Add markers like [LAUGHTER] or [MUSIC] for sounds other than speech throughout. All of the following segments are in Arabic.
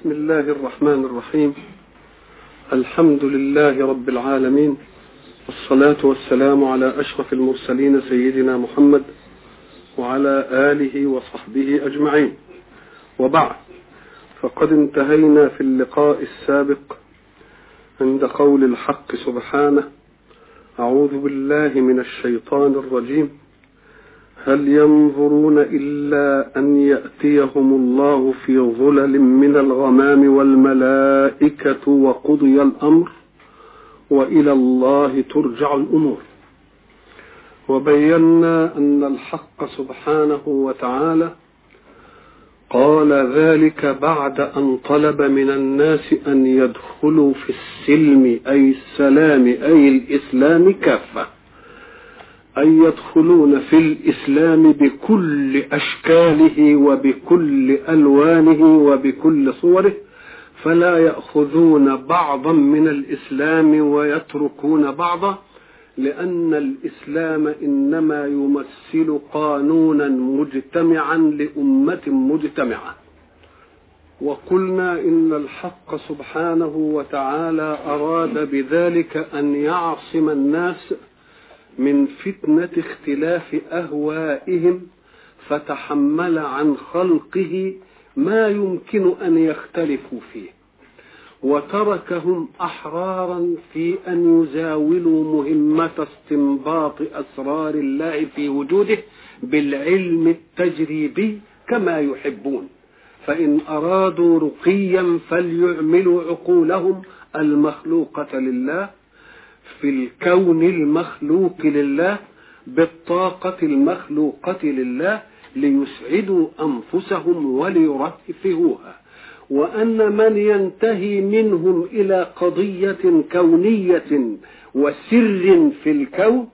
بسم الله الرحمن الرحيم. الحمد لله رب العالمين. والصلاة والسلام على أشرف المرسلين سيدنا محمد وعلى آله وصحبه أجمعين. وبعد فقد انتهينا في اللقاء السابق عند قول الحق سبحانه أعوذ بالله من الشيطان الرجيم. هل ينظرون إلا أن يأتيهم الله في ظلل من الغمام والملائكة وقضي الأمر وإلى الله ترجع الأمور. وبينا أن الحق سبحانه وتعالى قال ذلك بعد أن طلب من الناس أن يدخلوا في السلم أي السلام أي الإسلام كافة. أن يدخلون في الإسلام بكل أشكاله وبكل ألوانه وبكل صوره فلا يأخذون بعضا من الإسلام ويتركون بعضا لأن الإسلام إنما يمثل قانونا مجتمعا لأمة مجتمعة. وقلنا إن الحق سبحانه وتعالى أراد بذلك أن يعصم الناس من فتنة اختلاف أهوائهم فتحمل عن خلقه ما يمكن أن يختلفوا فيه. وتركهم أحرارا في أن يزاولوا مهمة استنباط أسرار الله في وجوده بالعلم التجريبي كما يحبون. فإن أرادوا رقيا فليعملوا عقولهم المخلوقة لله في الكون المخلوق لله بالطاقة المخلوقة لله ليسعدوا أنفسهم وليرفهوها. وأن من ينتهي منهم إلى قضية كونية وسر في الكون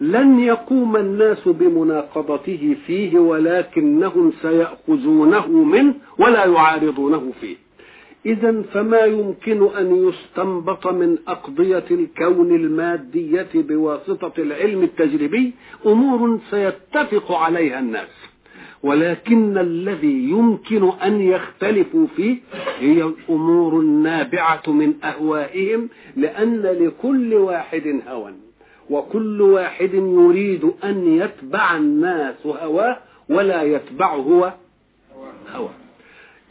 لن يقوم الناس بمناقضته فيه ولكنهم سيأخذونه منه ولا يعارضونه فيه. إذا فما يمكن أن يستنبط من أقضية الكون المادية بواسطة العلم التجريبي؟ أمور سيتفق عليها الناس. ولكن الذي يمكن أن يختلفوا فيه هي الأمور النابعة من أهوائهم لأن لكل واحد هوى وكل واحد يريد أن يتبع الناس هواه ولا يتبع هو هواه.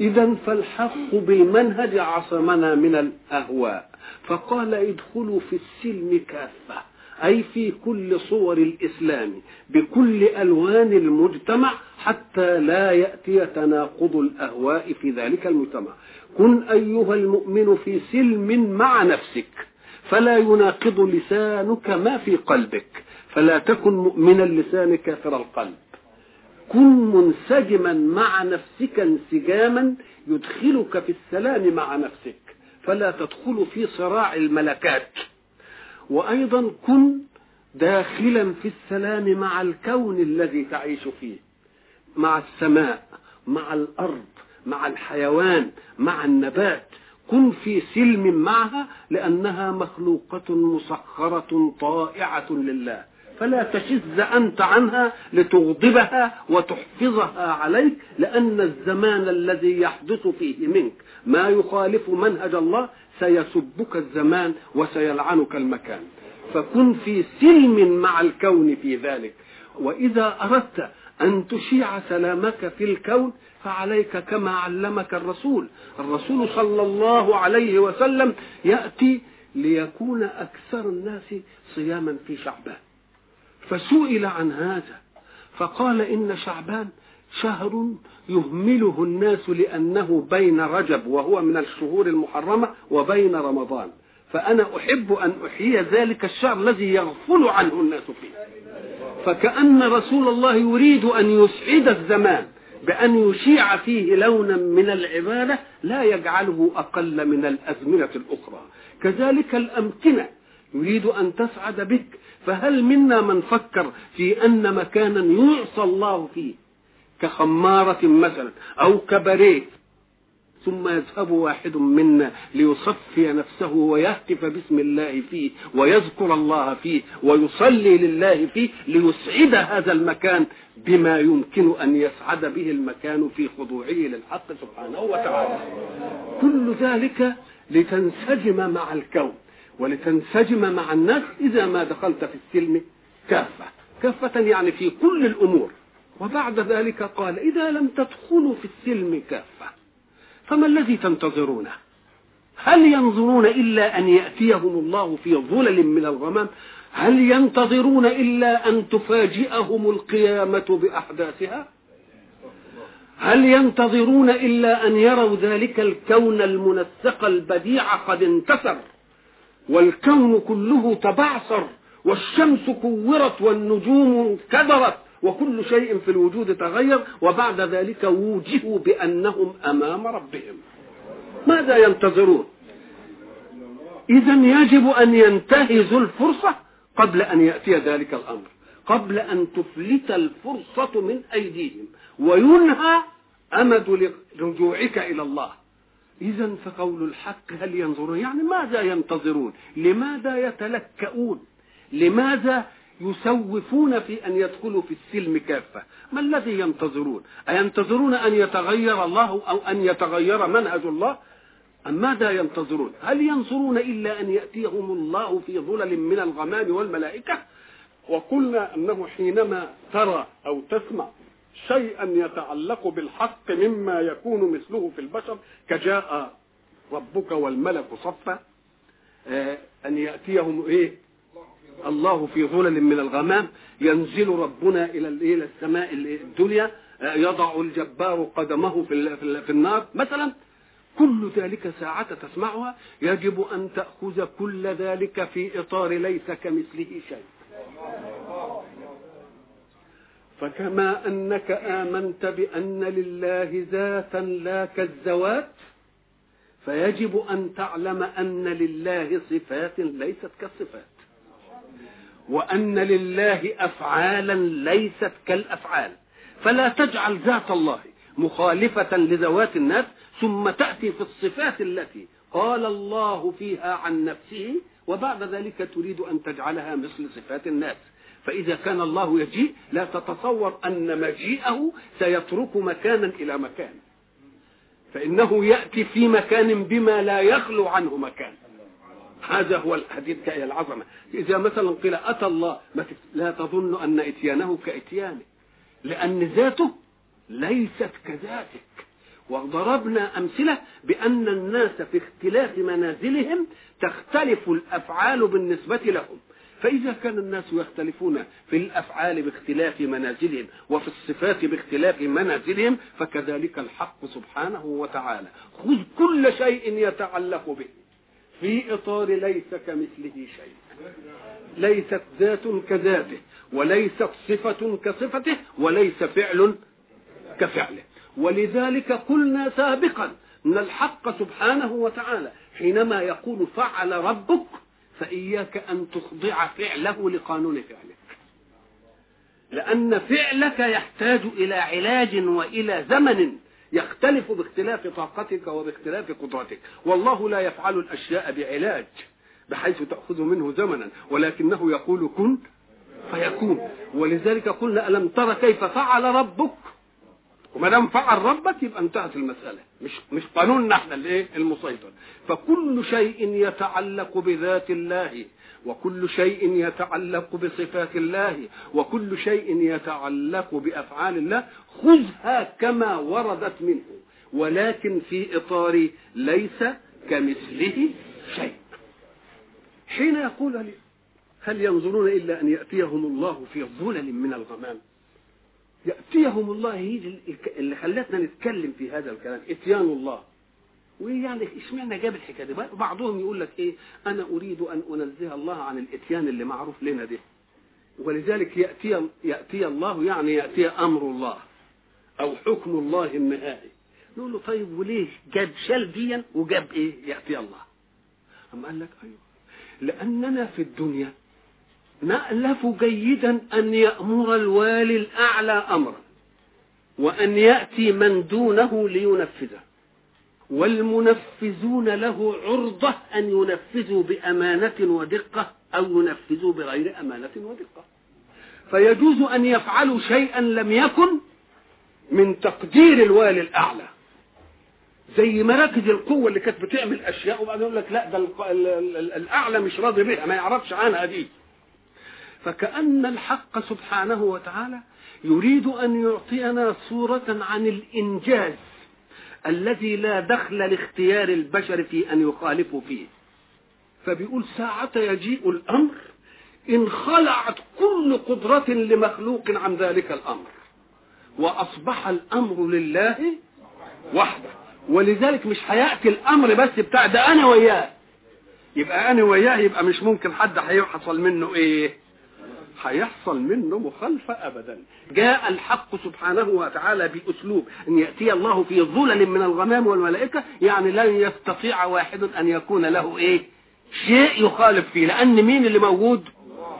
إذا فالحق بالمنهج عصمنا من الأهواء. فقال ادخلوا في السلم كافة أي في كل صور الإسلام بكل ألوان المجتمع حتى لا يأتي تناقض الأهواء في ذلك المجتمع. كن أيها المؤمن في سلم مع نفسك فلا يناقض لسانك ما في قلبك فلا تكن مؤمن اللسان كافر القلب. كن منسجما مع نفسك انسجاما يدخلك في السلام مع نفسك فلا تدخل في صراع الملكات. وأيضا كن داخلا في السلام مع الكون الذي تعيش فيه مع السماء مع الأرض مع الحيوان مع النبات. كن في سلم معها لأنها مخلوقة مسخرة طائعة لله. فلا تشز أنت عنها لتغضبها وتحفظها عليك لأن الزمان الذي يحدث فيه منك ما يخالف منهج الله سيسبك الزمان وسيلعنك المكان. فكن في سلم مع الكون في ذلك. وإذا أردت أن تشيع سلامك في الكون فعليك كما علمك الرسول. الرسول صلى الله عليه وسلم يأتي ليكون أكثر الناس صياما في شعبان. فسئل عن هذا. فقال إن شعبان شهر يهمله الناس لأنه بين رجب وهو من الشهور المحرمة وبين رمضان. فأنا أحب أن أحيي ذلك الشهر الذي يغفل عنه الناس فيه. فكأن رسول الله يريد أن يسعد الزمان بأن يشيع فيه لونا من العبادة لا يجعله أقل من الأزمنة الأخرى. كذلك الأمكنة يريد أن تسعد بك فهل منا من فكر في أن مكانا يعصى الله فيه؟ كخمارة مثلا أو كبريه ثم يذهب واحد منا ليصفي نفسه ويهتف باسم الله فيه ويذكر الله فيه ويصلي لله فيه ليسعد هذا المكان بما يمكن أن يسعد به المكان في خضوعه للحق سبحانه وتعالى. كل ذلك لتنسجم مع الكون. ولتنسجم مع الناس إذا ما دخلت في السلم كافة. كافة يعني في كل الأمور. وبعد ذلك قال إذا لم تدخلوا في السلم كافة. فما الذي تنتظرونه هل ينظرون إلا أن يأتيهم الله في ظلل من الغمام؟ هل ينتظرون إلا أن تفاجئهم القيامة بأحداثها؟ هل ينتظرون إلا أن يروا ذلك الكون المنسق البديع قد انتصر والكون كله تبعثر والشمس كورت والنجوم كدرت وكل شيء في الوجود تغير وبعد ذلك وجهوا بأنهم أمام ربهم. ماذا ينتظرون؟ إذا يجب أن ينتهزوا الفرصة قبل أن يأتي ذلك الأمر قبل أن تفلت الفرصة من أيديهم وينهى أمد رجوعك إلى الله. إذا فقول الحق هل ينظرون؟ يعني ماذا ينتظرون؟ لماذا يتلكؤون؟ لماذا يسوفون في أن يدخلوا في السلم كافة؟ ما الذي ينتظرون؟ أينتظرون أن يتغير الله أو أن يتغير منهج الله؟ أم ماذا ينتظرون؟ هل ينظرون إلا أن يأتيهم الله في ظلل من الغمام والملائكة؟ وقلنا أنه حينما ترى أو تسمع شيئا يتعلق بالحق مما يكون مثله في البشر كجاء ربك والملك صفا آه، أن يأتيهم إيه؟ الله في ظلل من الغمام ينزل ربنا إلى إلى السماء الدنيا آه، يضع الجبار قدمه في في النار. مثلا كل ذلك ساعة تسمعها يجب أن تأخذ كل ذلك في إطار ليس كمثله شيء. فكما أنك آمنت بأن لله ذاتا لا كالذوات فيجب أن تعلم أن لله صفات ليست كالصفات وأن لله أفعالا ليست كالأفعال. فلا تجعل ذات الله مخالفة لذوات الناس ثم تأتي في الصفات التي قال الله فيها عن نفسه وبعد ذلك تريد أن تجعلها مثل صفات الناس. فإذا كان الله يجيء لا تتصور أن مجيئه سيترك مكانا إلى مكان. فإنه يأتي في مكان بما لا يخلو عنه مكان. هذا هو الحديث كأي العظمة. إذا مثلا قيل أتى الله لا تظن أن إتيانه كإتيانه. لأن ذاته ليست كذاتك وضربنا أمثلة بأن الناس في اختلاف منازلهم تختلف الأفعال بالنسبة لهم. فإذا كان الناس يختلفون في الأفعال باختلاف منازلهم وفي الصفات باختلاف منازلهم فكذلك الحق سبحانه وتعالى. خذ كل شيء يتعلق به. في إطار ليس كمثله شيء. ليست ذات كذاته وليست صفة كصفته وليس فعل كفعله. ولذلك قلنا سابقا إن الحق سبحانه وتعالى حينما يقول فعل ربك فإياك أن تخضع فعله لقانون فعلك. لأن فعلك يحتاج إلى علاج وإلى زمن يختلف باختلاف طاقتك وباختلاف قدرتك. والله لا يفعل الأشياء بعلاج بحيث تأخذ منه زمنا ولكنه يقول كن فيكون. ولذلك قلنا ألم ترى كيف فعل ربك؟ وما دام فعل ربك يبقى انتهت المسألة. مش مش قانوننا إحنا الايه المسيطر. فكل شيء يتعلق بذات الله وكل شيء يتعلق بصفات الله وكل شيء يتعلق بأفعال الله خذها كما وردت منه. ولكن في إطار ليس كمثله شيء. حين يقول هل ينظرون إلا أن يأتيهم الله في ظلل من الغمام؟ يأتيهم الله هي اللي خلتنا نتكلم في هذا الكلام إتيان الله. ويعني اشمعنى جاب الحكاية دي؟ بعضهم يقول لك إيه؟ أنا أريد أن أنزه الله عن الإتيان اللي معروف لنا ده. ولذلك يأتي يأتي الله يعني يأتي أمر الله أو حكم الله النهائي. نقول له طيب وليه جاب شال ديا وجاب إيه؟ يأتي الله. أما قال لك أيوه لأننا في الدنيا نألف جيدا أن يأمر الوالي الأعلى أمرا وأن يأتي من دونه لينفذه والمنفذون له عرضة أن ينفذوا بأمانة ودقة أو ينفذوا بغير أمانة ودقة. فيجوز أن يفعلوا شيئا لم يكن من تقدير الوالي الأعلى. زي مراكز القوة اللي كانت بتعمل أشياء وبعدين يقول لك لا ده الأعلى مش راضي بها ما يعرفش عنها دي. فكأن الحق سبحانه وتعالى يريد أن يعطينا صورة عن الإنجاز الذي لا دخل لاختيار البشر في أن يخالفوا فيه. فبيقول ساعة يجيء الأمر إن خلعت كل قدرة لمخلوق عن ذلك الأمر وأصبح الأمر لله وحده. ولذلك مش هيأتي الأمر بس بتاع ده أنا وياه. يبقى أنا وياه يبقى مش ممكن حد هيحصل منه إيه؟ هيحصل منه مخالفة أبدا. جاء الحق سبحانه وتعالى بأسلوب أن يأتي الله في ظلل من الغمام والملائكة يعني لن يستطيع واحد أن يكون له إيه؟ شيء يخالف فيه لأن مين اللي موجود؟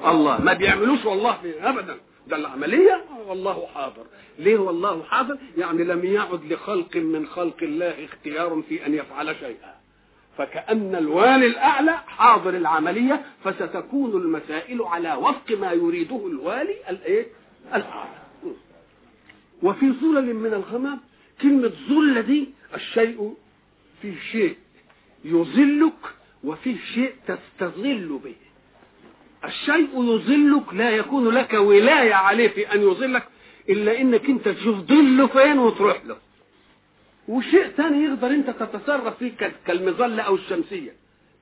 الله. ما بيعملوش والله أبدا. ده العملية. والله حاضر. ليه والله حاضر؟ يعني لم يعد لخلق من خلق الله اختيار في أن يفعل شيئا. فكأن الوالي الأعلى حاضر العملية فستكون المسائل على وفق ما يريده الوالي الإيه؟ الأعلى. وفي ظلل من الغمام كلمة ظل دي الشيء فيه شيء يظلك وفيه شيء تستظل به. الشيء يظلك لا يكون لك ولاية عليه في أن يظلك إلا إنك أنت تشوف ظله فين وتروح له. وشيء ثاني يقدر أنت تتصرف فيه كالمظلة أو الشمسية.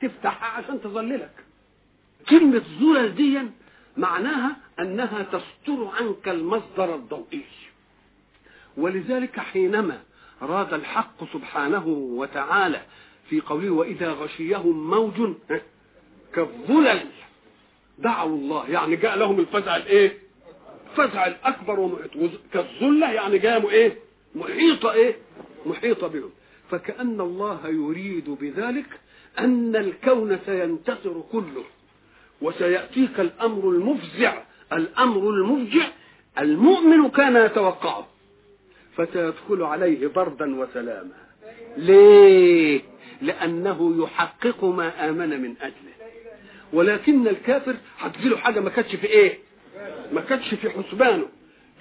تفتحها عشان تظللك كلمة ظلل دي معناها أنها تستر عنك المصدر الضوئي. ولذلك حينما راد الحق سبحانه وتعالى في قوله وإذا غشيهم موج كالظلل. دعوا الله يعني جاء لهم الفزع الايه؟ الفزع الأكبر ومحيط. كالظلة يعني جاء إيه؟ محيطه إيه؟ محيطة بهم. فكأن الله يريد بذلك أن الكون سينتصر كله وسيأتيك الأمر المفزع. الأمر المفجع المؤمن كان يتوقعه فسيدخل عليه بردا وسلاما. ليه؟ لأنه يحقق ما آمن من أجله. ولكن الكافر هتجيله حاجة ما كانتش في إيه؟ ما كانتش في حسبانه.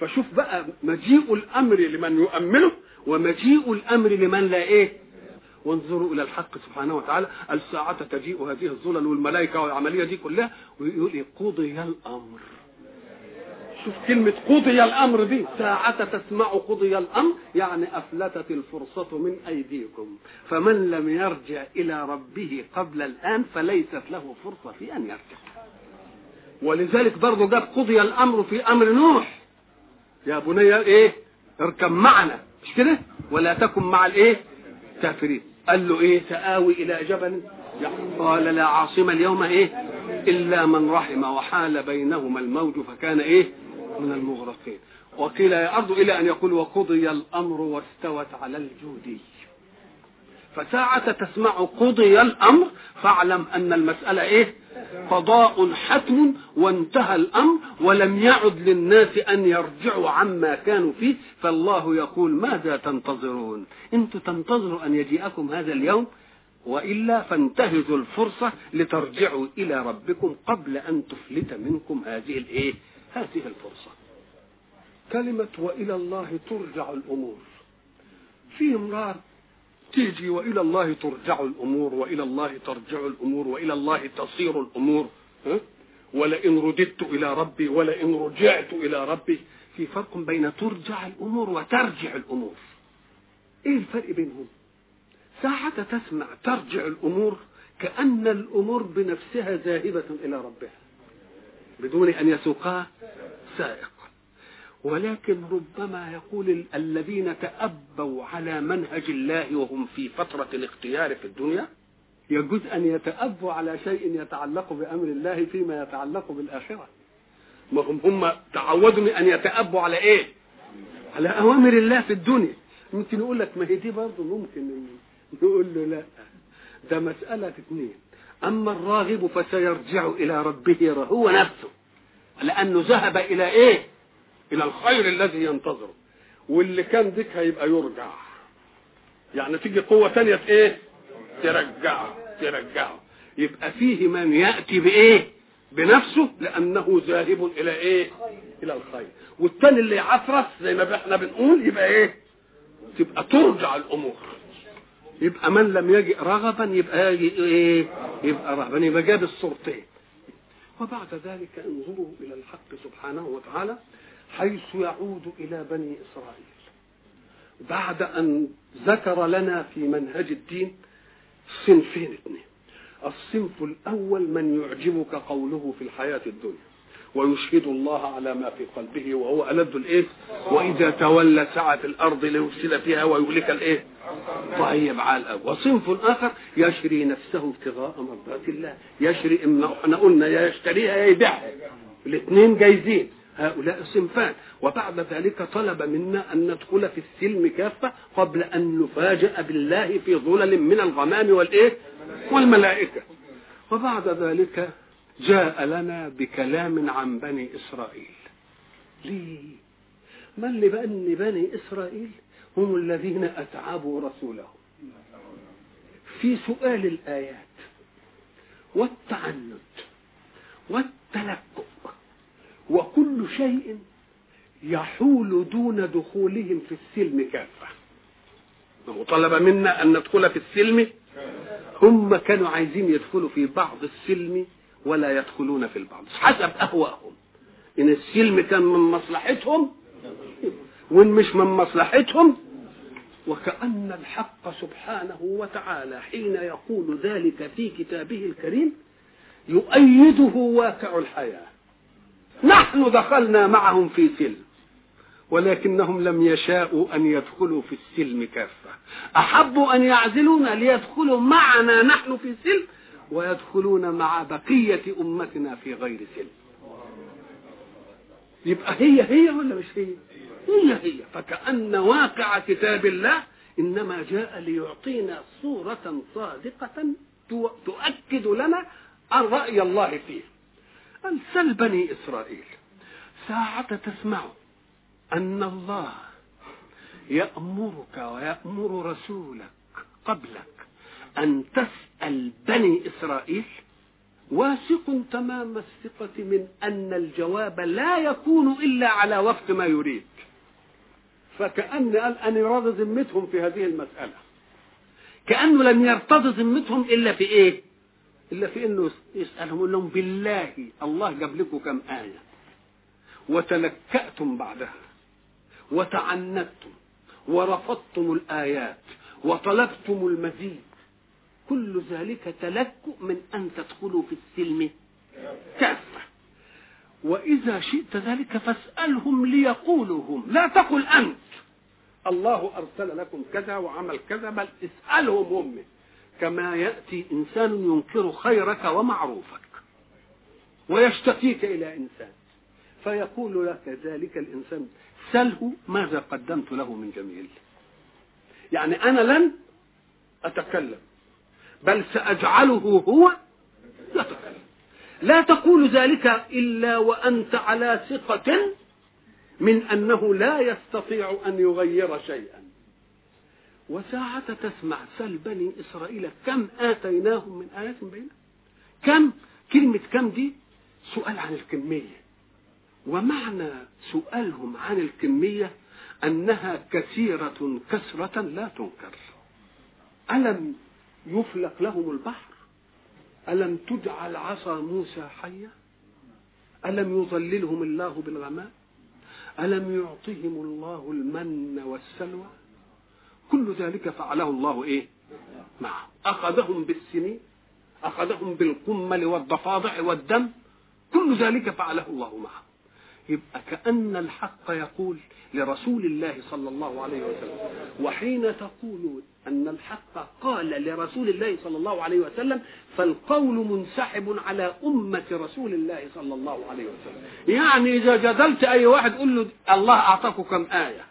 فشوف بقى مجيء الأمر لمن يؤمنه ومجيء الأمر لمن لا إيه؟ وانظروا إلى الحق سبحانه وتعالى. الساعة تجيء هذه الظلل والملائكة والعملية دي كلها. ويقول إيه؟ قضي الأمر. شوف كلمة قضي الأمر دي. ساعة تسمع قضي الأمر. يعني أفلتت الفرصة من أيديكم. فمن لم يرجع إلى ربه قبل الآن فليست له فرصة في أن يرجع. ولذلك برضه جاب قضي الأمر في أمر نوح. يا بني إيه؟ اركب معنا. مش كده؟ ولا تكن مع الإيه؟ كافرين. قال له إيه؟ سآوي إلى جبل. قال لا عاصم اليوم إيه؟ إلا من رحم وحال بينهما الموج فكان إيه؟ من المغرقين. وقيل يا أرض إلى أن يقول وقضي الأمر واستوت على الجودي. فساعة تسمع قضي الأمر فاعلم أن المسألة إيه؟ قضاء حتم وانتهى الأمر ولم يعد للناس أن يرجعوا عما كانوا فيه فالله يقول ماذا تنتظرون؟ أنتم تنتظروا أن يجيئكم هذا اليوم وإلا فانتهزوا الفرصة لترجعوا إلى ربكم قبل أن تفلت منكم هذه الإيه؟ هذه الفرصة. كلمة وإلى الله ترجع الأمور. في امرار تيجي وإلى الله ترجع الأمور وإلى الله ترجع الأمور وإلى الله تصير الأمور ها؟ ولئن رددت إلى ربي ولئن رجعت إلى ربي في فرق بين ترجع الأمور وترجع الأمور. إيه الفرق بينهم؟ ساعة تسمع ترجع الأمور كأن الأمور بنفسها ذاهبة إلى ربها بدون أن يسوقها سائق. ولكن ربما يقول الذين تأبوا على منهج الله وهم في فترة الاختيار في الدنيا يجوز أن يتأبوا على شيء يتعلق بأمر الله فيما يتعلق بالآخرة. ما هم هم تعودوا أن يتأبوا على إيه؟ على أوامر الله في الدنيا. ممكن يقول لك ما هي دي برضه ممكن نقول له لا ده مسألة اثنين أما الراغب فسيرجع إلى ربه هو نفسه لأنه ذهب إلى إيه؟ إلى الخير الذي ينتظره. واللي كان ذيك هيبقى يرجع. يعني تيجي قوة تانية إيه؟ ترجعه ترجعه يبقى فيه من يأتي بإيه؟ بنفسه لأنه ذاهب إلى إيه؟ إلى الخير. والتاني اللي يعفرس زي ما إحنا بنقول يبقى إيه؟ تبقى ترجع الأمور. يبقى من لم يجئ رغبا يبقى يجي إيه؟ يبقى رهبا يبقى جاب الصورتين. وبعد ذلك انظروا إلى الحق سبحانه وتعالى. حيث يعود إلى بني إسرائيل. بعد أن ذكر لنا في منهج الدين صنفين اثنين. الصنف الأول من يعجبك قوله في الحياة الدنيا ويشهد الله على ما في قلبه وهو ألد الإيه؟ وإذا تولى سعى في الأرض ليفسد فيها ويهلك الإيه؟ طيب على الأول وصنف آخر يشري نفسه ابتغاء مرضات الله يشري إما إحنا قلنا يا يشتريها يا يبيعها. الاثنين جايزين. هؤلاء الصنفان. وبعد ذلك طلب منا أن ندخل في السلم كافة قبل أن نفاجأ بالله في ظلل من الغمام والإيه؟ والملائكة. وبعد ذلك جاء لنا بكلام عن بني إسرائيل. ليه؟ من لبأن بني إسرائيل؟ هم الذين أتعبوا رسولهم. في سؤال الآيات والتعنت والتلكؤ وكل شيء يحول دون دخولهم في السلم كافة. وطلب منا أن ندخل في السلم هم كانوا عايزين يدخلوا في بعض السلم ولا يدخلون في البعض. حسب أهوائهم إن السلم كان من مصلحتهم وإن مش من مصلحتهم وكأن الحق سبحانه وتعالى حين يقول ذلك في كتابه الكريم يؤيده واقع الحياة. نحن دخلنا معهم في سلم ولكنهم لم يشاءوا أن يدخلوا في السلم كافة. أحبوا أن يعزلونا ليدخلوا معنا نحن في سلم ويدخلون مع بقية أمتنا في غير سلم. يبقى هي هي ولا مش هي؟ هي هي. فكأن واقع كتاب الله إنما جاء ليعطينا صورة صادقة تؤكد لنا عن رأي الله فيه. أمثال بني إسرائيل. ساعة تسمع أن الله يأمرك ويأمر رسولك قبلك أن تسأل بني إسرائيل واثق تمام الثقة من أن الجواب لا يكون إلا على وفق ما يريد. فكأن قال أن يراد ذمتهم في هذه المسألة. كأنه لم يرتض ذمتهم إلا في إيه؟ إلا في إنه يسألهم لهم بالله الله جاب لكم كم آية. وتلكأتم بعدها. وتعنتم. ورفضتم الآيات. وطلبتم المزيد. كل ذلك تلكؤ من أن تدخلوا في السلم. كافة. وإذا شئت ذلك فاسألهم ليقولوا هم لا تقل أنت. الله أرسل لكم كذا وعمل كذا بل اسألهم هم. كما يأتي إنسان ينكر خيرك ومعروفك ويشتكيك إلى إنسان فيقول لك ذلك الإنسان سله ماذا قدمت له من جميل. يعني أنا لن أتكلم بل سأجعله هو يتكلم. لا تقول ذلك إلا وأنت على ثقة من أنه لا يستطيع أن يغير شيئا. وساعة تسمع سل بني إسرائيل كم آتيناهم من آيات بينة؟ كم؟ كلمة كم دي؟ سؤال عن الكمية. ومعنى سؤالهم عن الكمية أنها كثيرة كثرة لا تنكر. ألم يفلق لهم البحر؟ ألم تجعل عصا موسى حية ألم يظللهم الله بالغماء ألم يعطهم الله المن والسلوى؟ كل ذلك فعله الله إيه؟ معه. أخذهم بالسنين أخذهم بالقمل والضفادع والدم كل ذلك فعله الله معه. يبقى كأن الحق يقول لرسول الله صلى الله عليه وسلم وحين تقول أن الحق قال لرسول الله صلى الله عليه وسلم فالقول منسحب على أمة رسول الله صلى الله عليه وسلم. يعني إذا جدلت أي واحد قل له الله أعطاكم كم آية.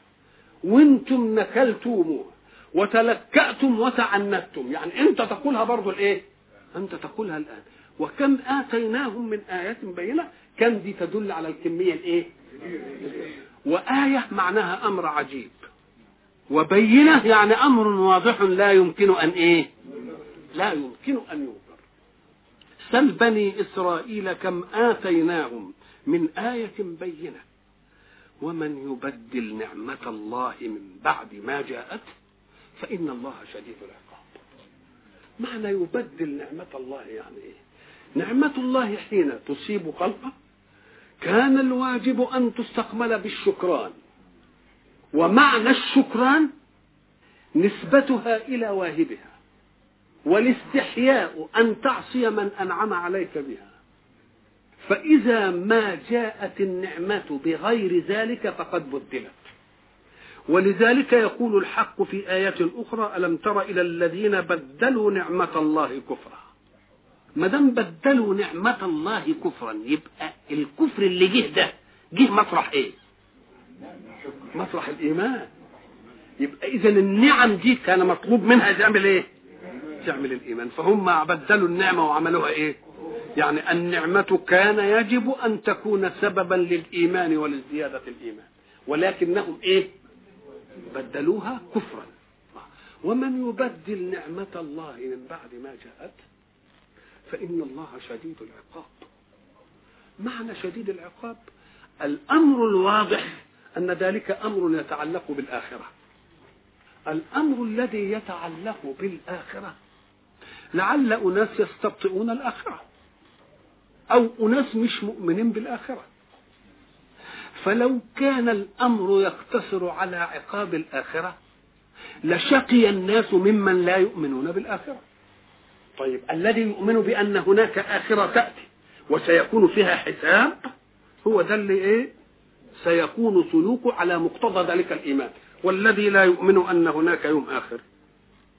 وأنتم نكلتموها وتلكأتم وتعنتم. يعني انت تقولها برضو الايه؟ انت تقولها الآن. وكم آتيناهم من آيات بينة؟ كم دي تدل على الكمية الايه؟ وآية معناها أمر عجيب. وبينة يعني أمر واضح لا يمكن أن إيه؟ لا يمكن أن ينكر. سل بني إسرائيل كم آتيناهم من آية بينة. ومن يبدل نعمة الله من بعد ما جاءته فإن الله شديد العقاب. معنى يبدل نعمة الله يعني إيه؟ نعمة الله حين تصيب خلقه كان الواجب أن تستقبل بالشكران. ومعنى الشكران نسبتها إلى واهبها والاستحياء أن تعصي من أنعم عليك بها. فإذا ما جاءت النعمة بغير ذلك فقد بدلت. ولذلك يقول الحق في آية أخرى ألم تر إلى الذين بدلوا نعمة الله كفرا؟ ما دام بدلوا نعمة الله كفرا يبقى الكفر اللي جه ده جه مطرح إيه؟ مطرح الإيمان. يبقى اذا النعم دي كان مطلوب منها تعمل إيه؟ تعمل الإيمان. فهم بدلوا النعمة وعملوها إيه؟ يعني النعمة كان يجب أن تكون سببا للإيمان ولزيادة الإيمان. ولكنهم إيه؟ بدلوها كفرا. ومن يبدل نعمة الله من بعد ما جاءت؟ فإن الله شديد العقاب. معنى شديد العقاب؟ الأمر الواضح أن ذلك أمر يتعلق بالآخرة. الأمر الذي يتعلق بالآخرة. لعل أناس يستبطئون الآخرة. أو أناس مش مؤمنين بالآخرة. فلو كان الأمر يقتصر على عقاب الآخرة لشقي الناس ممن لا يؤمنون بالآخرة. طيب الذي يؤمن بأن هناك آخرة تأتي وسيكون فيها حساب هو ده اللي إيه؟ سيكون سلوكه على مقتضى ذلك الإيمان. والذي لا يؤمن أن هناك يوم آخر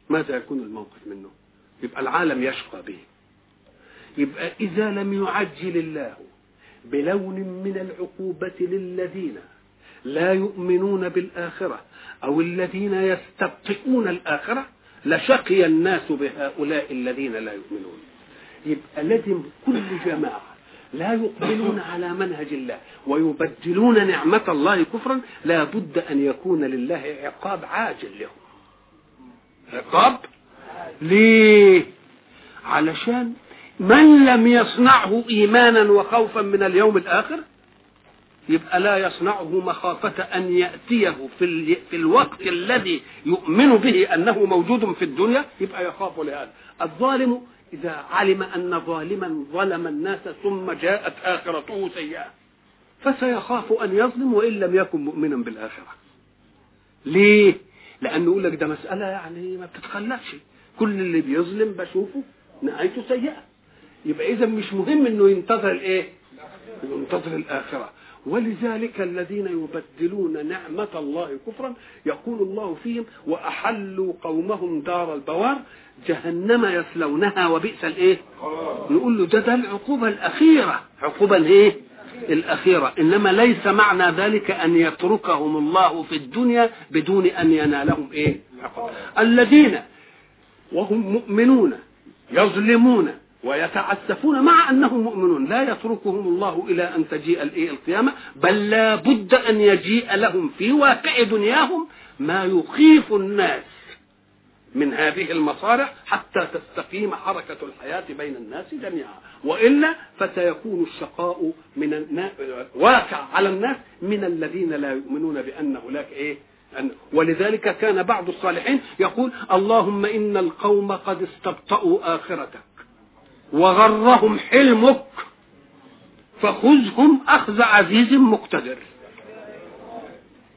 ماذا يكون الموقف منه؟ يبقى العالم يشقى به. يبقى إذا لم يعجل الله بلون من العقوبة للذين لا يؤمنون بالآخرة أو الذين يستبطئون الآخرة لشقي الناس بهؤلاء الذين لا يؤمنون. يبقى لازم كل جماعة لا يقبلون على منهج الله ويبدلون نعمة الله كفرا لا بد أن يكون لله عقاب عاجل لهم. عقاب؟ ليه؟ علشان من لم يصنعه إيمانا وخوفا من اليوم الآخر؟ يبقى لا يصنعه مخافة أن يأتيه في, في الوقت الذي يؤمن به أنه موجود في الدنيا يبقى يخاف لهذا الظالم إذا علم أن ظالما ظلم الناس ثم جاءت آخرته سيئة فسيخاف أن يظلم وإن لم يكن مؤمنا بالآخرة. ليه؟ لأنه يقول لك ده مسألة يعني ما بتتخلفش. كل اللي بيظلم بشوفه نهايته سيئة. يبقى إذا مش مهم إنه ينتظر الإيه؟ ينتظر الآخرة. ولذلك الذين يبدلون نعمة الله كفرا يقول الله فيهم وأحلوا قومهم دار البوار جهنم يصلونها وبئس الإيه؟ نقول له ده ده العقوبة الأخيرة. عقوبة إيه الأخيرة. إنما ليس معنى ذلك أن يتركهم الله في الدنيا بدون أن ينالهم إيه. الذين وهم مؤمنون يظلمون ويتعسفون مع أنهم مؤمنون. لا يتركهم الله إلى أن تجيء القيامة بل لا بد أن يجيء لهم في واقع دنياهم ما يخيف الناس من هذه المصالح حتى تستقيم حركة الحياة بين الناس جميعا. وإلا فسيكون الشقاء من النا... واقع على الناس من الذين لا يؤمنون بأن هناك إيه أن... ولذلك كان بعض الصالحين يقول اللهم إن القوم قد استبطأوا آخرتك. وغرهم حلمك فخذهم أخذ عزيز مقتدر.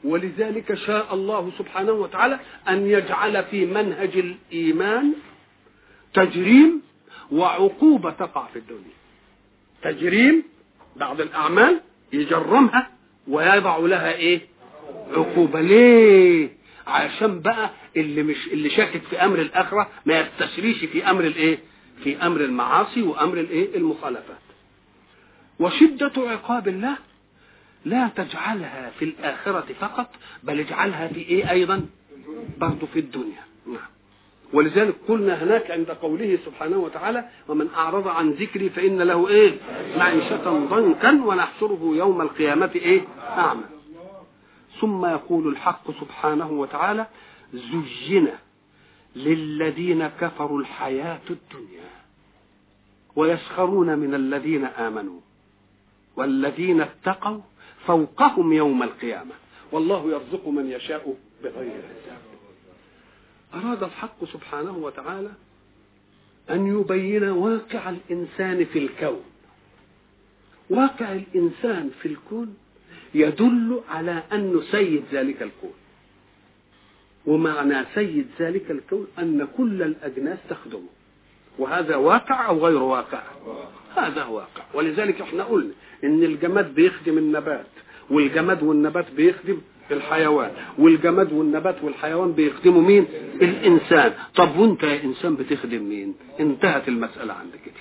ولذلك شاء الله سبحانه وتعالى أن يجعل في منهج الإيمان تجريم وعقوبة تقع في الدنيا. تجريم بعض الأعمال يجرمها ويضع لها إيه؟ عقوبة. ليه؟ عشان بقى اللي مش اللي شاكك في أمر الآخرة ما يستشريش في أمر الإيه؟ في أمر المعاصي وأمر الإيه؟ المخالفات. وشدة عقاب الله لا تجعلها في الآخرة فقط بل اجعلها في إيه أيضا؟ برضه في الدنيا. نعم. ولذلك قلنا هناك عند قوله سبحانه وتعالى ومن أعرض عن ذكري فإن له إيه؟ معيشة ضنكا ونحشره يوم القيامة إيه؟ أعمى. ثم يقول الحق سبحانه وتعالى زين للذين كفروا الحياة الدنيا ويسخرون من الذين آمنوا والذين اتقوا فوقهم يوم القيامة. والله يرزق من يشاء بغير حساب. أراد الحق سبحانه وتعالى أن يبين واقع الإنسان في الكون. واقع الإنسان في الكون يدل على أنه سيد ذلك الكون. ومعنى سيد ذلك الكون أن كل الأجناس تخدمه. وهذا واقع أو غير واقع؟ هذا واقع. ولذلك إحنا قلنا إن الجماد بيخدم النبات والجماد والنبات بيخدم الحيوان والجماد والنبات والحيوان بيخدموا مين؟ الإنسان. طب وأنت يا إنسان بتخدم مين؟ انتهت المسألة عند كده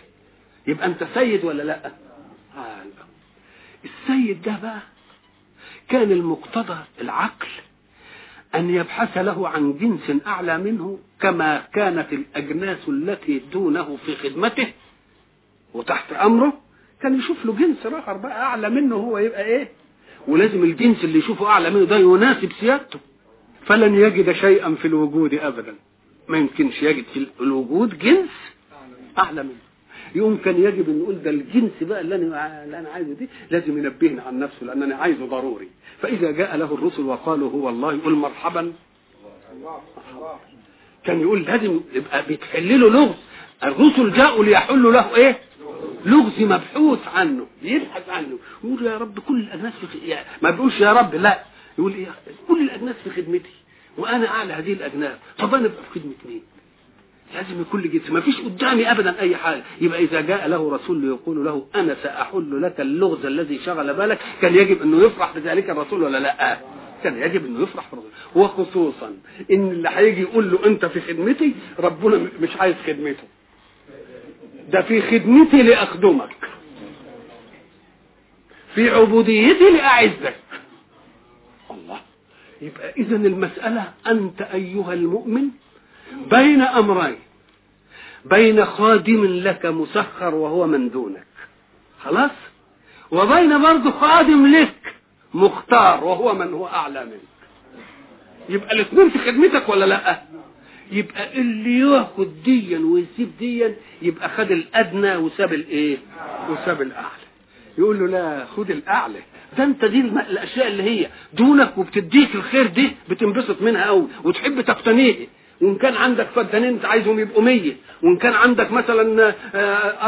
يبقى أنت سيد ولا لأ؟ آه السيد ده بقى كان المقتضى العقل أن يبحث له عن جنس أعلى منه كما كانت الأجناس التي دونه في خدمته وتحت أمره كان يشوف له جنس آخر بقى أعلى منه هو يبقى إيه؟ ولازم الجنس اللي يشوفه أعلى منه ده يناسب سيادته. فلن يجد شيئا في الوجود أبدا. ما يمكنش يجد في الوجود جنس أعلى منه. يوم كان يجب أن نقول ده الجنس بقى اللي أنا اللي أنا عايزه دي لازم ينبهنا عن نفسه لأن أنا عايزه ضروري. فإذا جاء له الرسل وقالوا هو الله يقول مرحبا. كان يقول لازم يبقى بيتحل له لغز. الرسل جاءوا ليحلوا له إيه؟ لغز مبحوث عنه يبحث عنه. يقول يا رب كل الناس يعني ما بيقولش يا رب لا. يقول إيه؟ كل الناس في خدمتي وأنا أعلى هذه الاجناس طب أنا ابقى في خدمة مين؟ لازم يكون لي جنس ما فيش قدامي ابدا أي حاجة يبقى إذا جاء له رسول يقول له أنا سأحل لك اللغز الذي شغل بالك؟ كان يجب أنه يفرح بذلك الرسول ولا لا؟ كان يجب أنه يفرح بالرسول. وخصوصا إن اللي هيجي يقول له أنت في خدمتي ربنا مش عايز خدمته. ده في خدمتي لأخدمك. في عبوديتي لأعزك. الله. يبقى اذا المسألة أنت أيها المؤمن بين أمرين. بين خادم لك مسخر وهو من دونك. خلاص؟ وبين برضه خادم لك مختار وهو من هو أعلى منك. يبقى الاثنين في خدمتك ولا لأ؟ يبقى اللي ياخد ديا ويسيب ديا يبقى خد الأدنى وساب الإيه؟ وساب الأعلى. يقول له لا خد الأعلى. ده أنت دي الأشياء اللي هي دونك وبتديك الخير دي بتنبسط منها قوي وتحب تقتنيه. وإن كان عندك فدانين أنت عايزهم يبقوا 100 وإن كان عندك مثلا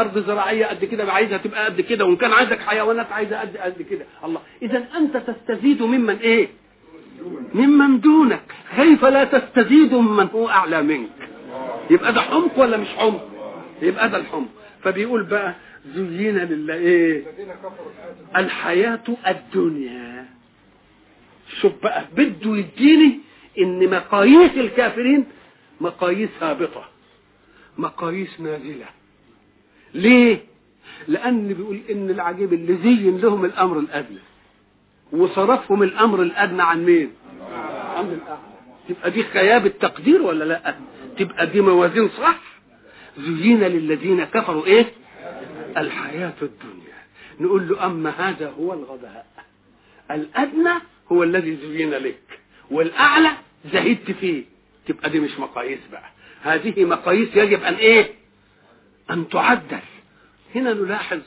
أرض زراعية قد كده عايزها تبقى قد كده. وإن كان عندك حيوانات عايزه قد قد كده. الله. اذا أنت تستزيد ممن إيه؟ ممن دونك. كيف لا تستزيد ممن هو أعلى منك؟ يبقى ده حمق ولا مش حمق؟ يبقى ده الحمق. فبيقول بقى زين لله إيه؟ الحياة الدنيا. شوف بقى بده يديني إن مقاييس الكافرين مقاييس هابطه مقاييس نازلة. ليه؟ لأن بيقول إن العجيب اللي زين لهم الأمر الأدنى. وصرفهم الأمر الأدنى عن مين؟ عن الاعلى تبقى دي خياب التقدير ولا لأ؟ تبقى دي موازين صح؟ زين للذين كفروا إيه؟ الحياة الدنيا. نقول له أما هذا هو الغباء. الأدنى هو الذي زين لك. والأعلى زهدت فيه. تبقى دي مش مقاييس بقى. هذه مقاييس يجب أن إيه؟ أن تعدل. هنا نلاحظ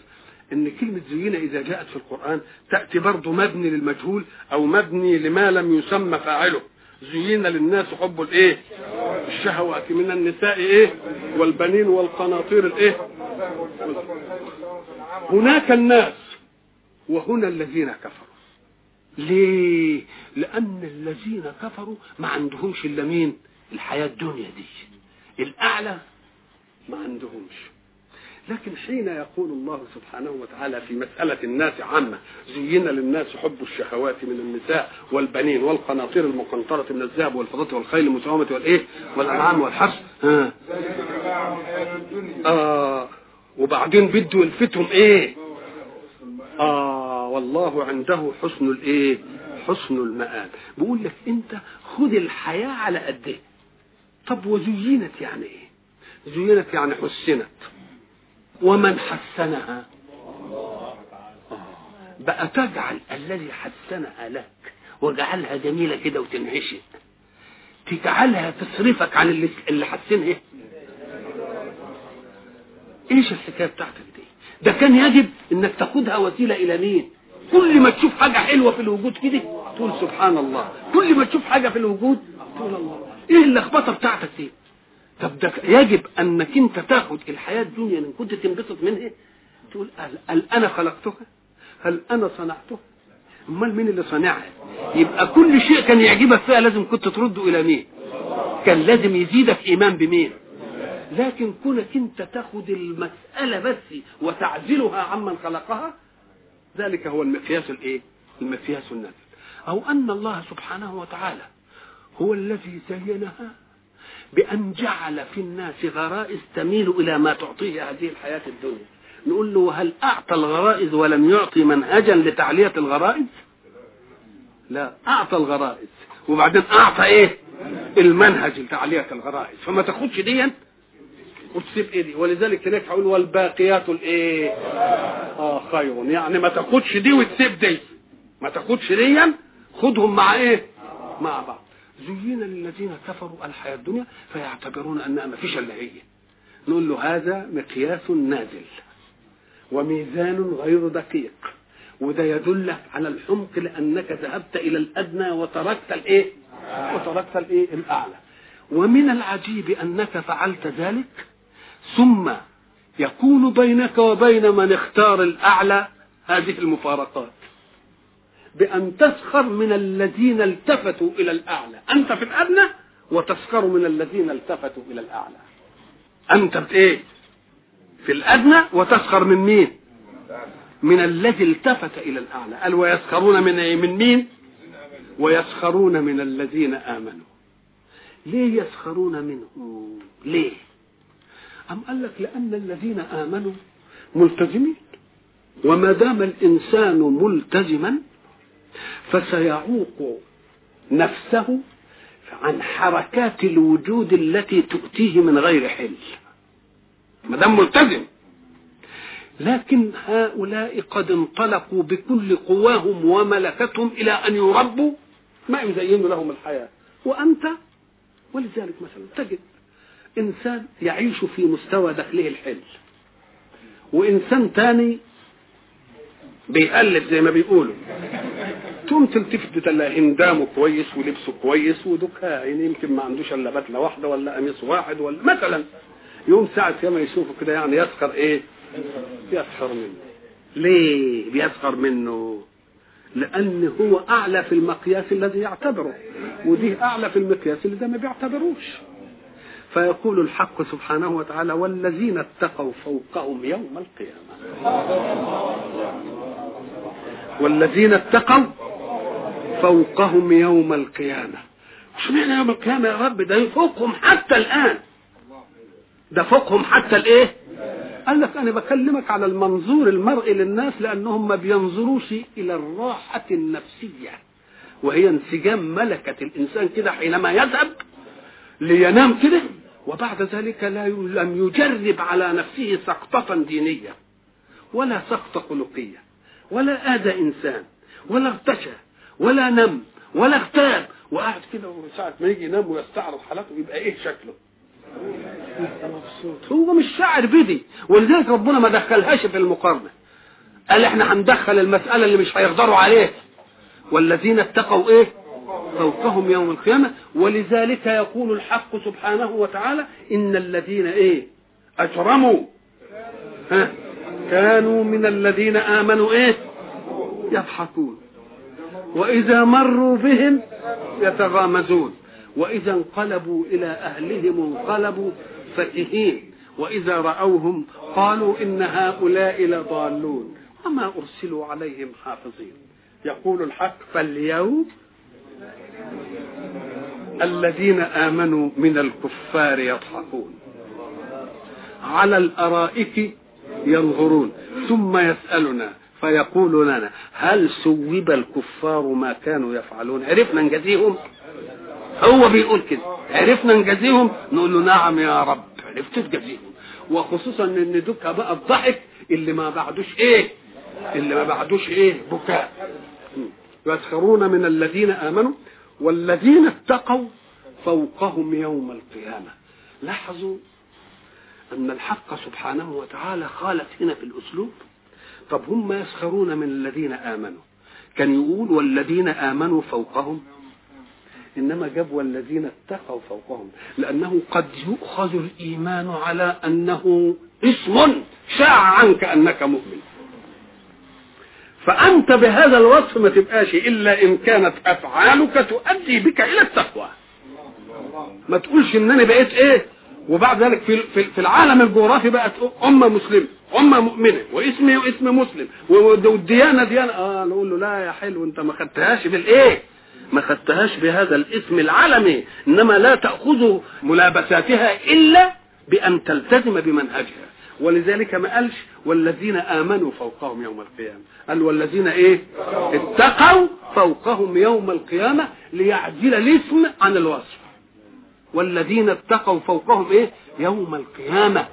إن كلمة زينة إذا جاءت في القرآن تأتي برضه مبني للمجهول أو مبني لما لم يسمى فاعله. زين للناس حب الإيه؟ الشهوات من النساء إيه؟ والبنين والقناطير الإيه؟ هناك الناس وهنا الذين كفروا. ليه؟ لأن الذين كفروا ما عندهمش إلا مين؟ الحياة الدنيا دي. الأعلى ما عندهمش. لكن حين يقول الله سبحانه وتعالى في مسألة الناس عامة زين للناس حب الشهوات من النساء والبنين والقناطير المقنطرة من الذهب والفضة والخيل المسومة والإيه؟ والأنعام والحرث. ها؟ آه. وبعدين بده يلفتهم إيه؟ آه والله عنده حسن الإيه؟ حسن المآب. بيقول لك أنت خذ الحياة على قد إيه طب وزينت يعني إيه؟ زينت يعني حسنت. ومن حسنها؟ بقى تجعل الذي حسنها لك وجعلها جميلة كده وتنعشق تجعلها تصرفك عن اللي اللي حاسينها إيش الحكاية بتاعتك دي؟ ده كان يجب إنك تاخدها وسيلة إلى مين؟ كل ما تشوف حاجة حلوة في الوجود كده تقول سبحان الله. كل ما تشوف حاجة في الوجود تقول الله. إيه اللخبطة بتاعتك دي؟ طب ده يجب أنك أنت تاخد الحياة الدنيا إن كنت تنبسط منها. تقول هل, أنا خلقتها؟ هل أنا صنعتها؟ أمال مين اللي صنعها؟ يبقى كل شيء كان يعجبك فيها لازم كنت ترده إلى مين؟ كان لازم يزيدك إيمان بمين؟ لكن كونك أنت تاخد المسألة بس وتعزلها عمن خلقها ذلك هو المقياس الإيه؟ المقياس النازل أو أن الله سبحانه وتعالى هو الذي زينها بأن جعل في الناس غرائز تميل إلى ما تعطيه هذه الحياة الدنيا. نقول له هل أعطى الغرائز ولم يعطي منهجا لتعلية الغرائز؟ لا أعطى الغرائز. وبعدين أعطى إيه؟ المنهج لتعلية الغرائز. فما تاخدش ديا؟ وتسيب إيه دي ولذلك هناك هقول والباقيات الإيه؟ آه خير. يعني ما تاخدش دي وتسيب دي. ما تاخدش دي خدهم مع إيه؟ مع بعض. زين للذين كفروا الحياة الدنيا فيعتبرون انها ما فيش إلا هي. نقول له هذا مقياس نازل وميزان غير دقيق وده يدلك على الحمق لأنك ذهبت إلى الأدنى وتركت الإيه؟ وتركت الإيه؟ الأعلى. ومن العجيب أنك فعلت ذلك ثم يكون بينك وبين من اختار الأعلى هذه المفارقات. بأن تسخر من الذين التفتوا إلى الأعلى. أنت في الأدنى وتسخر من الذين التفتوا إلى الأعلى. أنت بايه في الأدنى وتسخر من مين؟ من الذي التفت إلى الأعلى. قال ويسخرون من إيه؟ من مين؟ ويسخرون من الذين آمنوا. ليه يسخرون منه ليه؟ أم قال لك لأن الذين آمنوا ملتزمين. وما دام الإنسان ملتزما فسيعوق نفسه عن حركات الوجود التي تؤتيه من غير حل. ما دام ملتزم. لكن هؤلاء قد انطلقوا بكل قواهم وملكتهم إلى أن يربوا ما يزين لهم الحياة. وأنت ولذلك مثلا تجد إنسان يعيش في مستوى دخله الحل. وإنسان تاني بيقلب زي ما بيقولوا تقوم تلتفت تلاقي هندامه كويس ولبسه كويس ودكها يعني يمكن ما عندوش إلا بدلة واحدة ولا قميص واحد ولا مثلا يوم ساعة ما يشوفه كده يعني يسخر إيه؟ يسخر منه. ليه بيسخر منه؟ لأن هو أعلى في المقياس الذي يعتبره ودي أعلى في المقياس اللي ده ما بيعتبروش فيقول الحق سبحانه وتعالى والذين اتقوا فوقهم يوم القيامة والذين اتقوا فوقهم يوم القيامة. اشمعنى يوم القيامة يا رب؟ ده يفوقهم حتى الآن. ده فوقهم حتى الإيه؟ قال لك أنا بكلمك على المنظور المرئي للناس لأنهم ما بينظروش إلى الراحة النفسية وهي انسجام ملكة الإنسان كده حينما يذهب لينام كده وبعد ذلك لا لم يجرب على نفسه سقطة دينية ولا سقطة خلقية. ولا آذى إنسان ولا ارتشى ولا نم ولا اغتاب. وقاعد كده وساعة ما يجي ينام ويستعرض حالته يبقى إيه شكله؟ مبسوط. هو مش شاعر بدي ولذلك ربنا ما دخلهاش في المقارنة. قال إحنا هندخل المسألة اللي مش هيقدروا عليه والذين اتقوا إيه؟ فوقهم يوم القيامة. ولذلك يقول الحق سبحانه وتعالى إن الذين إيه؟ أجرموا. ها؟ كانوا من الذين آمنوا إيه؟ يضحكون. وإذا مروا بهم يتغامزون. وإذا انقلبوا إلى أهلهم انقلبوا فكهين. وإذا رأوهم قالوا إن هؤلاء لضالون. وما أرسلوا عليهم حافظين. يقول الحق فاليوم الذين آمنوا من الكفار يضحكون. على الأرائك ينظرون ثم يسألنا فيقول لنا هل سوب الكفار ما كانوا يفعلون؟ عرفنا نجزيهم؟ هو بيقول كده. عرفنا نجزيهم؟ نقول له نعم يا رب. عرفت تجزيهم. وخصوصا إن دوكا بقى الضحك اللي ما بعدوش إيه؟ اللي ما بعدوش إيه؟ بكاء. يسخرون من الذين آمنوا والذين اتقوا فوقهم يوم القيامة. لاحظوا أن الحق سبحانه وتعالى خالف هنا في الأسلوب؟ طب هم يسخرون من الذين آمنوا. كان يقول والذين آمنوا فوقهم. إنما جاب والذين اتقوا فوقهم. لأنه قد يؤخذ الإيمان على أنه اسم شاع عنك أنك مؤمن. فأنت بهذا الوصف ما تبقاش إلا إن كانت أفعالك تؤدي بك إلى التقوى. ما تقولش إن أنا بقيت إيه؟ وبعد ذلك في في العالم الجغرافي بقت أمة مسلمة أمة مؤمنة واسمي واسم مسلم والديانة ديانة. آه نقول له لا يا حلو أنت ما خدتهاش بالإيه؟ ما خدتهاش بهذا الاسم العالمي إنما لا تأخذ ملابساتها إلا بأن تلتزم بمنهجها. ولذلك ما قالش والذين آمنوا فوقهم يوم القيامة. قال والذين إيه؟ اتقوا فوقهم يوم القيامة ليعدل الاسم عن الوصف. والذين اتقوا فوقهم إيه؟ يوم القيامة.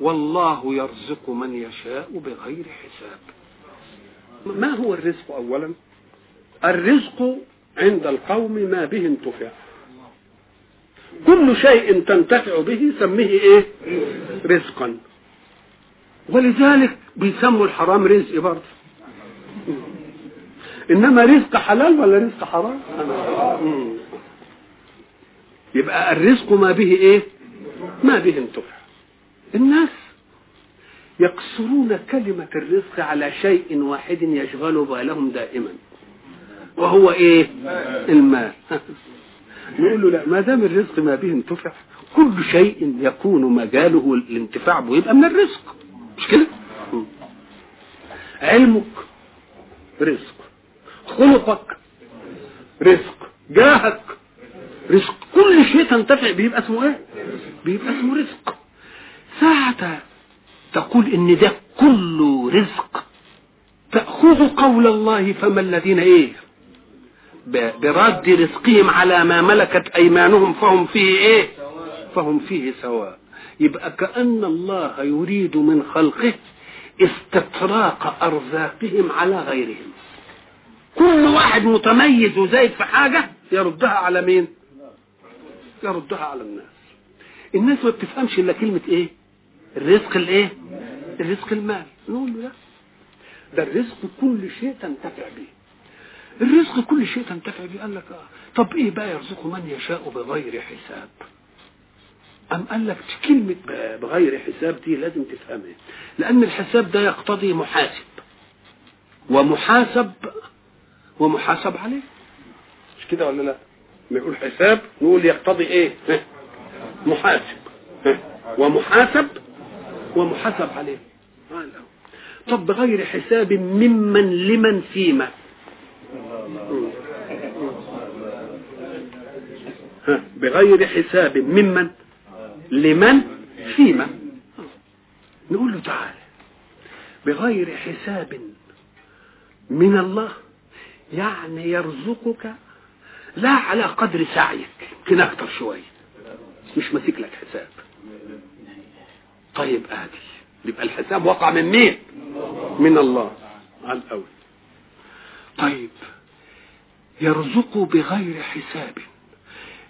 والله يرزق من يشاء بغير حساب. ما هو الرزق اولا؟ الرزق عند القوم ما به انتفع. كل شيء تنتفع به سميه إيه؟ رزقا. ولذلك بيسموا الحرام رزق برضه. إنما رزق حلال ولا رزق حرام؟ يبقى الرزق ما به إيه؟ ما به انتفع الناس يقصرون كلمة الرزق على شيء واحد يشغل بالهم دائما وهو إيه؟ المال. [LAUGHS] نقول له لا ما دام الرزق ما به انتفع كل شيء يكون مجاله الانتفاع به يبقى من الرزق. مش كده؟ علمك رزق خلقك رزق جاهك رزق. كل شيء تنتفع بيبقى اسمه إيه؟ بيبقى اسمه رزق. ساعة تقول إن ده كله رزق تأخذ قول الله فما الذين إيه؟ برد رزقهم على ما ملكت أيمانهم فهم فيه إيه؟ فهم فيه سواء. يبقى كأن الله يريد من خلقه استطراق أرزاقهم على غيرهم. كل واحد متميز وزايد في حاجة يردها على مين؟ يردها على الناس. الناس ما بتفهمش إلا كلمة إيه؟ الرزق الإيه؟ الرزق المال. نقول له لا. ده الرزق كل شيء تنتفع به. الرزق كل شيء تنتفع به. قال لك آه. طب إيه بقى يرزق من يشاء بغير حساب؟ أم قال لك كلمة بغير حساب دي لازم تفهمها. لأن الحساب ده يقتضي محاسب. ومحاسب ومحاسب عليه. مش كده ولا لا؟ ما يقول حساب نقول يقتضي إيه؟ محاسب. ومحاسب؟ ومحاسب عليه. طب بغير حساب ممن لمن فيما. بغير حساب ممن لمن فيما. نقول له تعالى بغير حساب من الله يعني يرزقك لا على قدر سعيك. يمكن أكتر شوية مش ماسك لك حساب. طيب آدي يبقى الحساب وقع من مين؟ من الله. على الأول. طيب يرزق بغير حساب.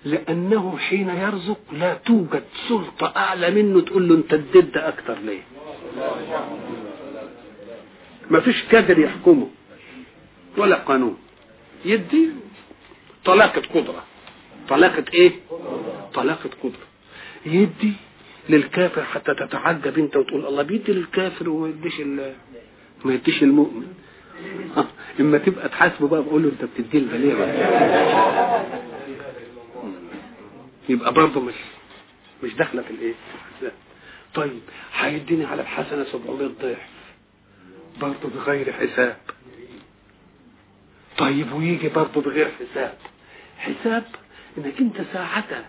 لأنه حين يرزق لا توجد سلطة أعلى منه تقول له أنت اديت أكتر ليه؟ ما فيش كادر يحكمه. ولا قانون. يدي طلاقة قدرة. طلاقة إيه؟ طلاقة قدرة. يدي للكافر حتى تتعجب انت وتقول الله بيدي للكافر وما يديش ما يديش المؤمن. إما تبقى تحاسبه بقى بقول له أنت بتدي بقى؟ يبقى برضه مش مش داخلة في الإيه؟ طيب هيديني على الحسنة 700 ضعف. برضه بغير حساب. طيب ويجي برضه بغير حساب. حساب إنك أنت ساعتها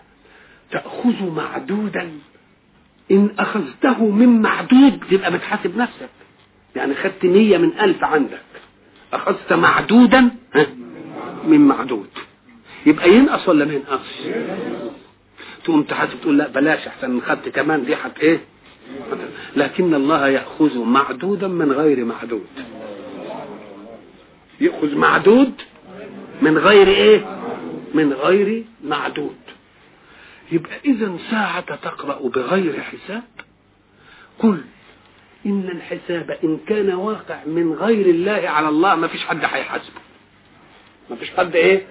تأخذ معدودا. إن أخذته من معدود تبقى بتحاسب نفسك. يعني خدت مية من ألف عندك. أخذت معدودا من معدود. يبقى ينقص ولا ما ينقصش تقوم تحاسب تقول لا بلاش أحسن خدت كمان دي حت إيه؟ لكن الله يأخذ معدودا من غير معدود. يأخذ معدود من غير إيه؟ من غير معدود. يبقى إذا ساعة تقرأ بغير حساب؟ قل إن الحساب إن كان واقع من غير الله على الله ما فيش حد هيحاسبه. ما فيش حد إيه؟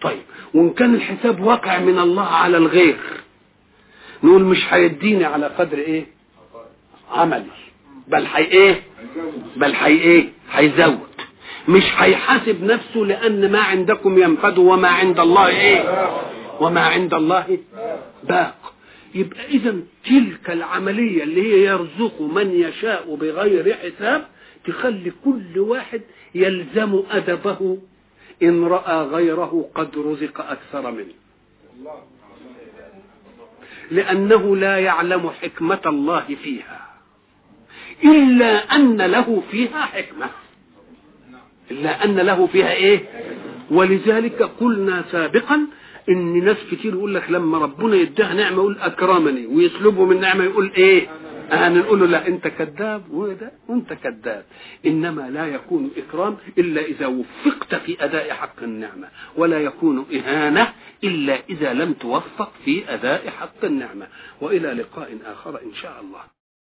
طيب وإن كان الحساب واقع من الله على الغير نقول مش هيديني على قدر إيه؟ عملي. بل حي إيه؟ بل حي إيه؟ هيزود. مش هيحاسب نفسه لأن ما عندكم ينفد وما عند الله إيه؟ وما عند الله باق. يبقى اذا تلك العملية اللي هي يرزق من يشاء بغير حساب تخلي كل واحد يلزم أدبه إن رأى غيره قد رزق أكثر منه. لأنه لا يعلم حكمة الله فيها. إلا أن له فيها حكمة. إلا أن له فيها إيه؟ ولذلك قلنا سابقا إن ناس كتير يقول لك لما ربنا يديها نعمة يقول أكرمني ويسلبه من نعمة يقول إيه؟ أنا نقول له لا أنت كذاب وده وأنت كذاب. إنما لا يكون إكرام إلا إذا وفقت في أداء حق النعمة ولا يكون إهانة إلا إذا لم توفق في أداء حق النعمة. وإلى لقاء آخر إن شاء الله.